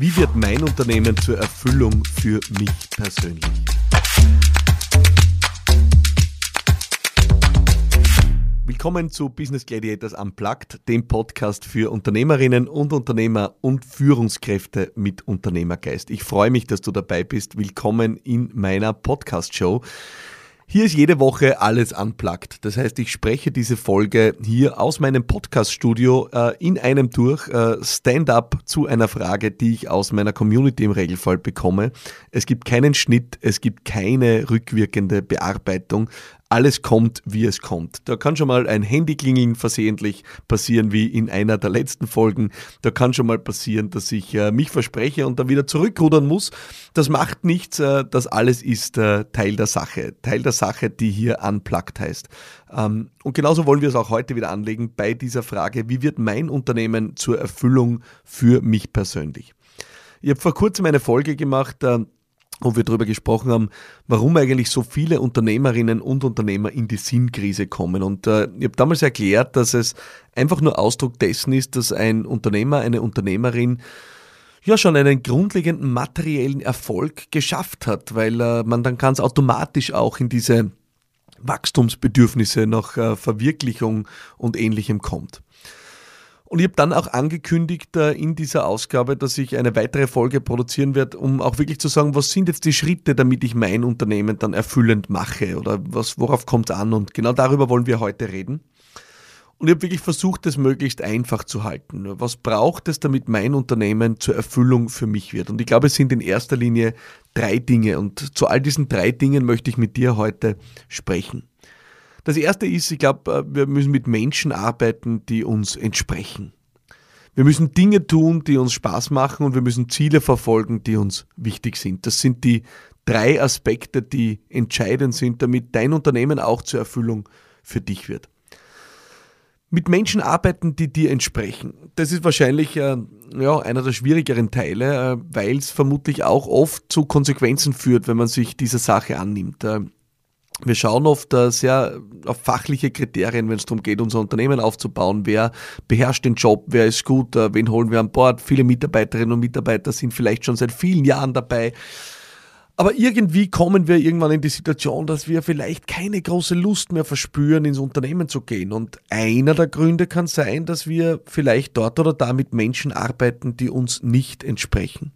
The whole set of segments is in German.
Wie wird mein Unternehmen zur Erfüllung für mich persönlich? Willkommen zu Business Gladiators Unplugged, dem Podcast für Unternehmerinnen und Unternehmer und Führungskräfte mit Unternehmergeist. Ich freue mich, dass du dabei bist. Willkommen in meiner Podcast-Show. Hier ist jede Woche alles unplugged. Das heißt, ich spreche diese Folge hier aus meinem Podcast-Studio äh, in einem durch äh, Stand-up zu einer Frage, die ich aus meiner Community im Regelfall bekomme. Es gibt keinen Schnitt, es gibt keine rückwirkende Bearbeitung alles kommt, wie es kommt. Da kann schon mal ein Handy klingeln versehentlich passieren, wie in einer der letzten Folgen. Da kann schon mal passieren, dass ich äh, mich verspreche und dann wieder zurückrudern muss. Das macht nichts. Äh, das alles ist äh, Teil der Sache. Teil der Sache, die hier unplugged heißt. Ähm, und genauso wollen wir es auch heute wieder anlegen bei dieser Frage, wie wird mein Unternehmen zur Erfüllung für mich persönlich? Ich habe vor kurzem eine Folge gemacht, äh, wo wir darüber gesprochen haben, warum eigentlich so viele Unternehmerinnen und Unternehmer in die Sinnkrise kommen. Und äh, ich habe damals erklärt, dass es einfach nur Ausdruck dessen ist, dass ein Unternehmer, eine Unternehmerin ja schon einen grundlegenden materiellen Erfolg geschafft hat, weil äh, man dann ganz automatisch auch in diese Wachstumsbedürfnisse nach äh, Verwirklichung und ähnlichem kommt. Und ich habe dann auch angekündigt äh, in dieser Ausgabe, dass ich eine weitere Folge produzieren werde, um auch wirklich zu sagen, was sind jetzt die Schritte, damit ich mein Unternehmen dann erfüllend mache oder was, worauf kommt es an. Und genau darüber wollen wir heute reden. Und ich habe wirklich versucht, das möglichst einfach zu halten. Was braucht es, damit mein Unternehmen zur Erfüllung für mich wird? Und ich glaube, es sind in erster Linie drei Dinge. Und zu all diesen drei Dingen möchte ich mit dir heute sprechen. Das erste ist, ich glaube, äh, wir müssen mit Menschen arbeiten, die uns entsprechen. Wir müssen Dinge tun, die uns Spaß machen und wir müssen Ziele verfolgen, die uns wichtig sind. Das sind die drei Aspekte, die entscheidend sind, damit dein Unternehmen auch zur Erfüllung für dich wird. Mit Menschen arbeiten, die dir entsprechen. Das ist wahrscheinlich äh, ja, einer der schwierigeren Teile, äh, weil es vermutlich auch oft zu Konsequenzen führt, wenn man sich dieser Sache annimmt. Äh, wir schauen oft äh, sehr auf fachliche Kriterien, wenn es darum geht, unser Unternehmen aufzubauen. Wer beherrscht den Job? Wer ist gut? Äh, wen holen wir an Bord? Viele Mitarbeiterinnen und Mitarbeiter sind vielleicht schon seit vielen Jahren dabei. Aber irgendwie kommen wir irgendwann in die Situation, dass wir vielleicht keine große Lust mehr verspüren, ins Unternehmen zu gehen. Und einer der Gründe kann sein, dass wir vielleicht dort oder da mit Menschen arbeiten, die uns nicht entsprechen.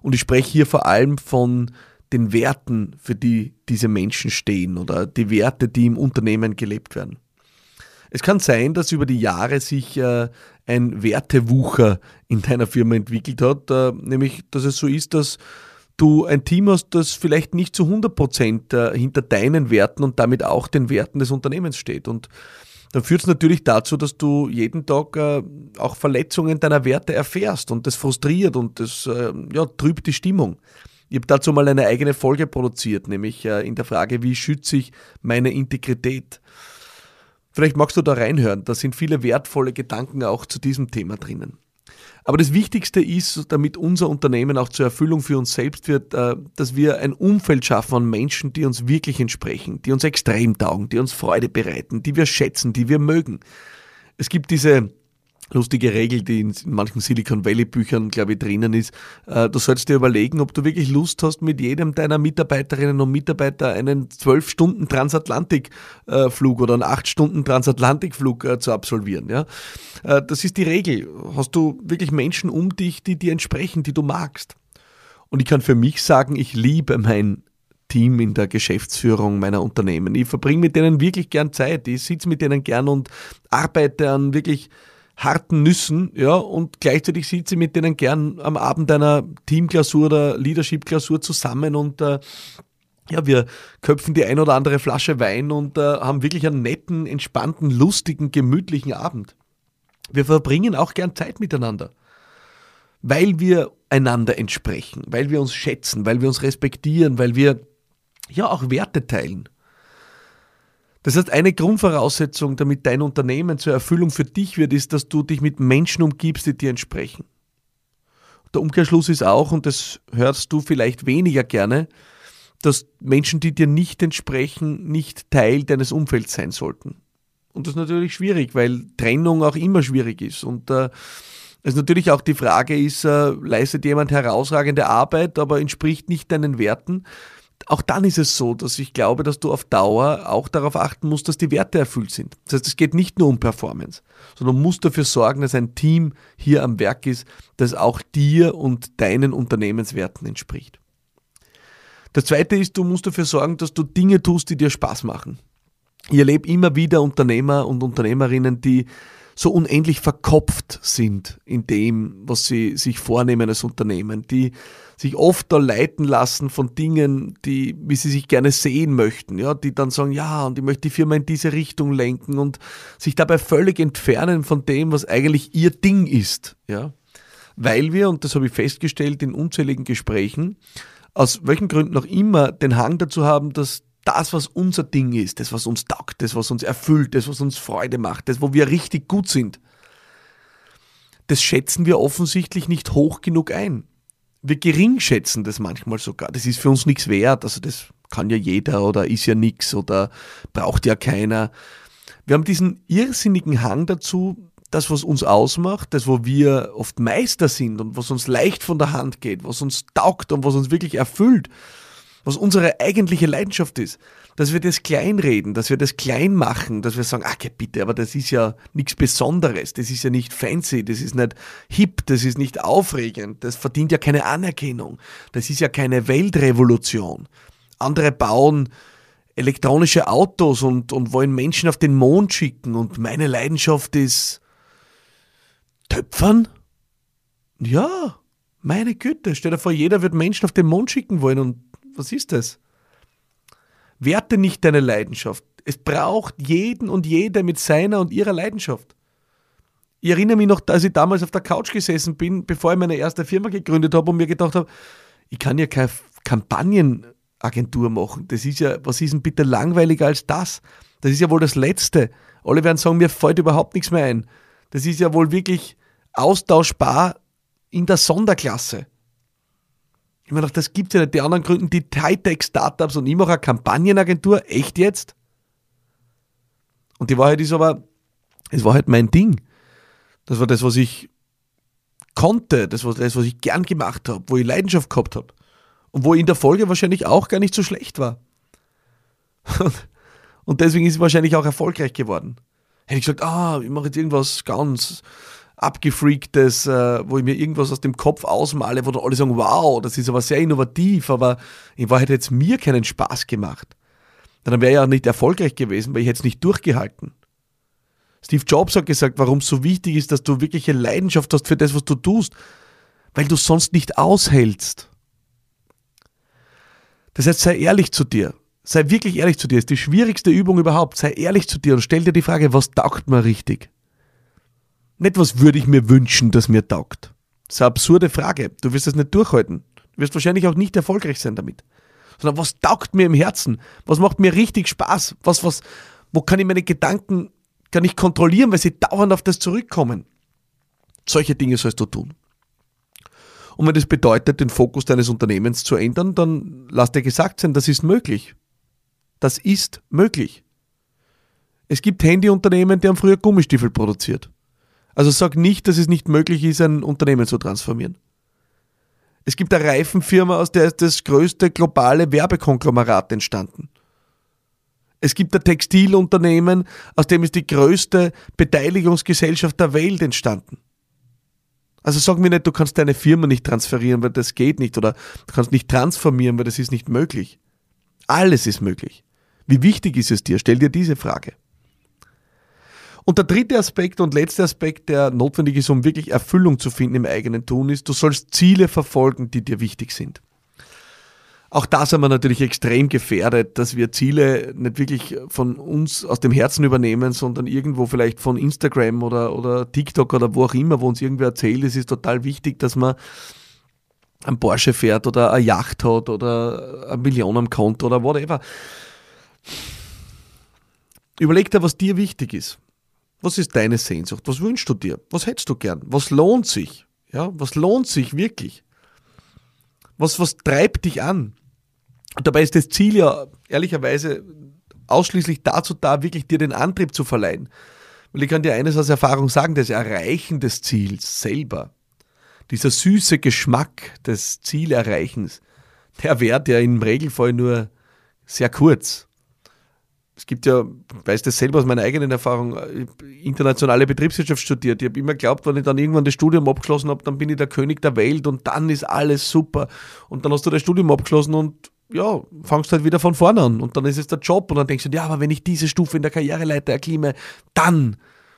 Und ich spreche hier vor allem von den Werten, für die diese Menschen stehen oder die Werte, die im Unternehmen gelebt werden. Es kann sein, dass über die Jahre sich äh, ein Wertewucher in deiner Firma entwickelt hat, äh, nämlich dass es so ist, dass du ein Team hast, das vielleicht nicht zu 100 Prozent äh, hinter deinen Werten und damit auch den Werten des Unternehmens steht. Und dann führt es natürlich dazu, dass du jeden Tag auch Verletzungen deiner Werte erfährst und das frustriert und das ja, trübt die Stimmung. Ich habe dazu mal eine eigene Folge produziert, nämlich äh, in der Frage, wie schütze ich meine Integrität. Vielleicht magst du da reinhören, da sind viele wertvolle Gedanken auch zu diesem Thema drinnen. Aber das Wichtigste ist, damit unser Unternehmen auch zur Erfüllung für uns selbst wird, äh, dass wir ein Umfeld schaffen an Menschen, die uns wirklich entsprechen, die uns extrem taugen, die uns Freude bereiten, die wir schätzen, die wir mögen. Es gibt diese lustige Regel, die in, manchen Silicon Valley Büchern, glaube ich, drinnen ist. Äh, du sollst dir überlegen, ob du wirklich Lust hast, mit jedem deiner Mitarbeiterinnen und Mitarbeiter einen zwölf Stunden Transatlantikflug oder einen acht Stunden Transatlantikflug äh, zu absolvieren. Äh, das ist die Regel. Hast du wirklich Menschen um dich, die dir entsprechen, die du magst? Und ich kann für mich sagen, ich liebe mein Team in der Geschäftsführung meiner Unternehmen. Ich verbringe mit denen wirklich gern Zeit. Ich sitze mit denen gern und arbeite an wirklich harten Nüssen, ja, und gleichzeitig sitze ich mit denen gern am Abend einer Teamklausur oder Leadership-Klausur zusammen und äh, ja, wir köpfen die ein oder andere Flasche Wein und äh, haben wirklich einen netten, entspannten, lustigen, gemütlichen Abend. Wir verbringen auch gern Zeit miteinander, weil wir einander entsprechen, weil wir uns schätzen, weil wir uns respektieren, weil wir ja auch Werte teilen. Das heißt, eine Grundvoraussetzung, damit dein Unternehmen zur Erfüllung für dich wird, ist, dass du dich mit Menschen umgibst, die dir entsprechen. Der Umkehrschluss ist auch, und das hörst du vielleicht weniger gerne, dass Menschen, die dir nicht entsprechen, nicht Teil deines Umfelds sein sollten. Und das ist natürlich schwierig, weil Trennung auch immer schwierig ist. Und äh, Also natürlich auch die Frage ist, äh, leistet jemand herausragende Arbeit, aber entspricht nicht deinen Werten? Auch dann ist es so, dass ich glaube, dass du auf Dauer auch darauf achten musst, dass die Werte erfüllt sind. Das heißt, es geht nicht nur um Performance, sondern musst dafür sorgen, dass ein Team hier am Werk ist, das auch dir und deinen Unternehmenswerten entspricht. Das zweite ist, du musst dafür sorgen, dass du Dinge tust, die dir Spaß machen. Ich erlebe immer wieder Unternehmer und Unternehmerinnen, die so unendlich verkopft sind in dem, was sie sich vornehmen als Unternehmen, die sich oft da leiten lassen von Dingen, die, wie sie sich gerne sehen möchten, ja, die dann sagen, ja, und ich möchte die Firma in diese Richtung lenken und sich dabei völlig entfernen von dem, was eigentlich ihr Ding ist, ja. Weil wir, und das habe ich festgestellt in unzähligen Gesprächen, aus welchen Gründen auch immer den Hang dazu haben, dass das, was unser Ding ist, das, was uns taugt, das, was uns erfüllt, das, was uns Freude macht, das, wo wir richtig gut sind, das schätzen wir offensichtlich nicht hoch genug ein. Wir gering schätzen das manchmal sogar. Das ist für uns nichts wert. Also das kann ja jeder oder ist ja nichts oder braucht ja keiner. Wir haben diesen irrsinnigen Hang dazu, das, was uns ausmacht, das, wo wir oft Meister sind und was uns leicht von der Hand geht, was uns taugt und was uns wirklich erfüllt, was unsere eigentliche Leidenschaft ist, dass wir das kleinreden, dass wir das klein machen, dass wir sagen, ach bitte, aber das ist ja nichts Besonderes, das ist ja nicht fancy, das ist nicht hip, das ist nicht aufregend, das verdient ja keine Anerkennung, das ist ja keine Weltrevolution. Andere bauen elektronische Autos und, und wollen Menschen auf den Mond schicken und meine Leidenschaft ist Töpfern? Ja, meine Güte, stell dir vor, jeder wird Menschen auf den Mond schicken wollen und was ist das? Werte nicht deine Leidenschaft. Es braucht jeden und jede mit seiner und ihrer Leidenschaft. Ich erinnere mich noch, als ich damals auf der Couch gesessen bin, bevor ich meine erste Firma gegründet habe und mir gedacht habe, ich kann ja keine Kampagnenagentur machen. Das ist ja, was ist denn bitte langweiliger als das? Das ist ja wohl das Letzte. Alle werden sagen, mir fällt überhaupt nichts mehr ein. Das ist ja wohl wirklich austauschbar in der Sonderklasse. Ich meine, das gibt es ja nicht. Die anderen gründen die Hightech-Startups und ich mache eine Kampagnenagentur. Echt jetzt? Und die Wahrheit ist aber, es war halt mein Ding. Das war das, was ich konnte, das war das, was ich gern gemacht habe, wo ich Leidenschaft gehabt habe. Und wo in der Folge wahrscheinlich auch gar nicht so schlecht war. Und deswegen ist es wahrscheinlich auch erfolgreich geworden. Hätte ich gesagt, ah, ich mache jetzt irgendwas ganz abgefreaktes, äh, wo ich mir irgendwas aus dem Kopf ausmale, wo dann alle sagen, wow, das ist aber sehr innovativ, aber in Wahrheit hätte es mir keinen Spaß gemacht. Dann wäre ich ja nicht erfolgreich gewesen, weil ich hätte es nicht durchgehalten. Steve Jobs hat gesagt, warum es so wichtig ist, dass du wirklich eine Leidenschaft hast für das, was du tust, weil du sonst nicht aushältst. Das heißt, sei ehrlich zu dir. Sei wirklich ehrlich zu dir. Das ist die schwierigste Übung überhaupt. Sei ehrlich zu dir und stell dir die Frage, was taugt mir richtig? Nicht, was würde ich mir wünschen, dass mir taugt. Das ist eine absurde Frage. Du wirst es nicht durchhalten. Du wirst wahrscheinlich auch nicht erfolgreich sein damit. Sondern was taugt mir im Herzen? Was macht mir richtig Spaß? Was, was, wo kann ich meine Gedanken, kann ich kontrollieren, weil sie dauernd auf das zurückkommen? Solche Dinge sollst du tun. Und wenn das bedeutet, den Fokus deines Unternehmens zu ändern, dann lass dir gesagt sein, das ist möglich. Das ist möglich. Es gibt Handyunternehmen, die haben früher Gummistiefel produziert. Also sag nicht, dass es nicht möglich ist, ein Unternehmen zu transformieren. Es gibt eine Reifenfirma, aus der ist das größte globale Werbekonglomerat entstanden. Es gibt ein Textilunternehmen, aus dem ist die größte Beteiligungsgesellschaft der Welt entstanden. Also sag mir nicht, du kannst deine Firma nicht transferieren, weil das geht nicht, oder du kannst nicht transformieren, weil das ist nicht möglich. Alles ist möglich. Wie wichtig ist es dir? Stell dir diese Frage. Und der dritte Aspekt und letzte Aspekt, der notwendig ist, um wirklich Erfüllung zu finden im eigenen Tun, ist, du sollst Ziele verfolgen, die dir wichtig sind. Auch da sind wir natürlich extrem gefährdet, dass wir Ziele nicht wirklich von uns aus dem Herzen übernehmen, sondern irgendwo vielleicht von Instagram oder, oder TikTok oder wo auch immer, wo uns irgendwer erzählt, es ist total wichtig, dass man ein Porsche fährt oder eine Yacht hat oder eine Million am Konto oder whatever. Überleg dir, was dir wichtig ist. Was ist deine Sehnsucht? Was wünschst du dir? Was hättest du gern? Was lohnt sich? Ja, was lohnt sich wirklich? Was, was treibt dich an? Und dabei ist das Ziel ja ehrlicherweise ausschließlich dazu da, wirklich dir den Antrieb zu verleihen. Weil ich kann dir eines aus Erfahrung sagen, das Erreichen des Ziels selber, dieser süße Geschmack des Zielerreichens, der währt ja im Regelfall nur sehr kurz. Es gibt ja, ich weiß das selber aus meiner eigenen Erfahrung, internationale Betriebswirtschaft studiert. Ich habe immer geglaubt, wenn ich dann irgendwann das Studium abgeschlossen habe, dann bin ich der König der Welt und dann ist alles super. Und dann hast du das Studium abgeschlossen und ja, fangst halt wieder von vorne an. Und dann ist es der Job und dann denkst du, ja, aber wenn ich diese Stufe in der Karriereleiter erklimme, dann.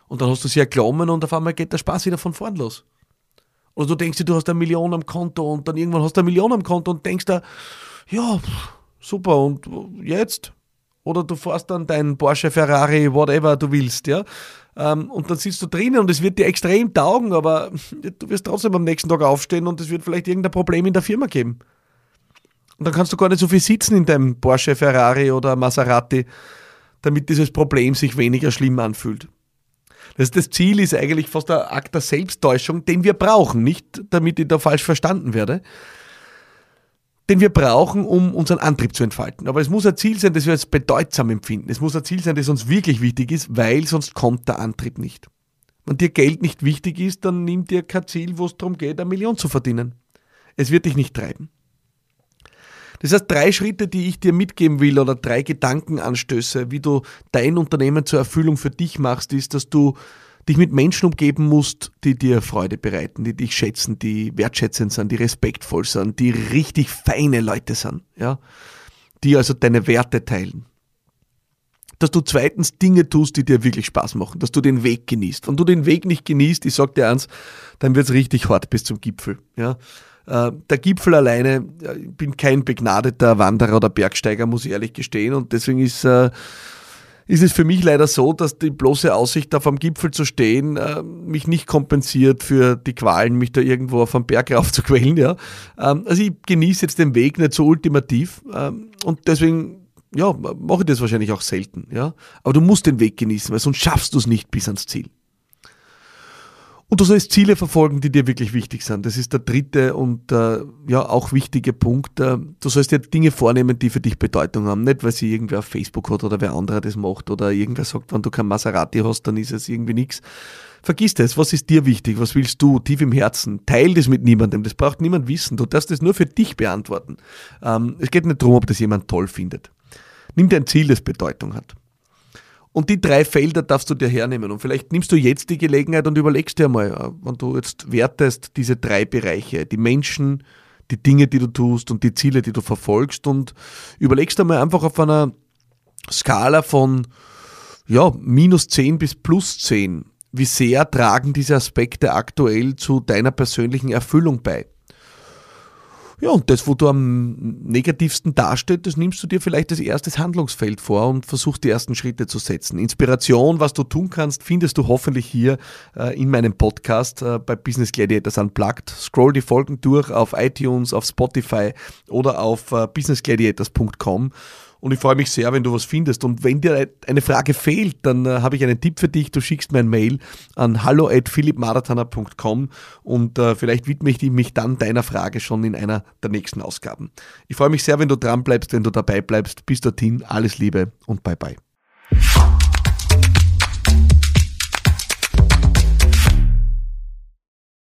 Und dann hast du sie erklommen und auf einmal geht der Spaß wieder von vorn los. Oder du denkst dir, du hast eine Million am Konto und dann irgendwann hast du eine Million am Konto und denkst da, ja, super, und jetzt? Oder du fährst dann deinen Porsche, Ferrari, whatever du willst, ja. Ähm, und dann sitzt du drinnen und es wird dir extrem taugen, aber du wirst trotzdem am nächsten Tag aufstehen und es wird vielleicht irgendein Problem in der Firma geben. Und dann kannst du gar nicht so viel sitzen in deinem Porsche, Ferrari oder Maserati, damit dieses Problem sich weniger schlimm anfühlt. Das, das Ziel ist eigentlich fast der Akt der Selbsttäuschung, den wir brauchen, nicht damit ich da falsch verstanden werde, den wir brauchen, um unseren Antrieb zu entfalten. Aber es muss ein Ziel sein, das wir als bedeutsam empfinden. Es muss ein Ziel sein, das uns wirklich wichtig ist, weil sonst kommt der Antrieb nicht. Wenn dir Geld nicht wichtig ist, dann nimm dir kein Ziel, wo es darum geht, eine Million zu verdienen. Es wird dich nicht treiben. Das heißt, drei Schritte, die ich dir mitgeben will oder drei Gedankenanstöße, wie du dein Unternehmen zur Erfüllung für dich machst, ist, dass du dich mit Menschen umgeben musst, die dir Freude bereiten, die dich schätzen, die wertschätzend sind, die respektvoll sind, die richtig feine Leute sind, ja, die also deine Werte teilen. Dass du zweitens Dinge tust, die dir wirklich Spaß machen, dass du den Weg genießt. Wenn du den Weg nicht genießt, ich sag dir eins, dann wird's richtig hart bis zum Gipfel, ja. Äh, der Gipfel alleine, ich bin kein begnadeter Wanderer oder Bergsteiger, muss ich ehrlich gestehen, und deswegen ist äh, ist es für mich leider so, dass die bloße Aussicht, auf am Gipfel zu stehen, äh, mich nicht kompensiert für die Qualen, mich da irgendwo auf am Berg raufzuquälen. Ja. Ähm, also ich genieße jetzt den Weg nicht so ultimativ ähm, und deswegen ja, mache ich das wahrscheinlich auch selten. Ja. Aber du musst den Weg genießen, weil sonst schaffst du es nicht bis ans Ziel. Und du sollst Ziele verfolgen, die dir wirklich wichtig sind. Das ist der dritte und äh, ja auch wichtige Punkt. Äh, du sollst dir Dinge vornehmen, die für dich Bedeutung haben. Nicht, weil sie irgendwer auf Facebook hat oder wer anderer das macht oder irgendwer sagt, wenn du kein Maserati hast, dann ist es irgendwie nichts. Vergiss das. Was ist dir wichtig? Was willst du tief im Herzen? Teil das mit niemandem. Das braucht niemand wissen. Du darfst das nur für dich beantworten. Ähm, es geht nicht darum, ob das jemand toll findet. Nimm dir ein Ziel, das Bedeutung hat. Und die drei Felder darfst du dir hernehmen. Und vielleicht nimmst du jetzt die Gelegenheit und überlegst dir mal, äh, wenn du jetzt wertest, diese drei Bereiche, die Menschen, die Dinge, die du tust und die Ziele, die du verfolgst und überlegst dir mal einfach auf einer Skala von ja, minus 10 bis plus 10, wie sehr tragen diese Aspekte aktuell zu deiner persönlichen Erfüllung bei. Ja, und das, wo du am negativsten dasteht, das nimmst du dir vielleicht als erstes Handlungsfeld vor und versuchst die ersten Schritte zu setzen. Inspiration, was du tun kannst, findest du hoffentlich hier äh, in meinem Podcast äh, bei Business Gladiators Unplugged. Scroll die Folgen durch auf iTunes, auf Spotify oder auf äh, businessgladiators.com und ich freue mich sehr, wenn du was findest. Und wenn dir eine Frage fehlt, dann äh, habe ich einen Tipp für dich. Du schickst mir ein Mail an hallo at philippmarathoner.com und äh, vielleicht widme ich mich dann deiner Frage schon in einer der nächsten Ausgaben. Ich freue mich sehr, wenn du dran bleibst, wenn du dabei bleibst. Bis dorthin, alles Liebe und bye bye.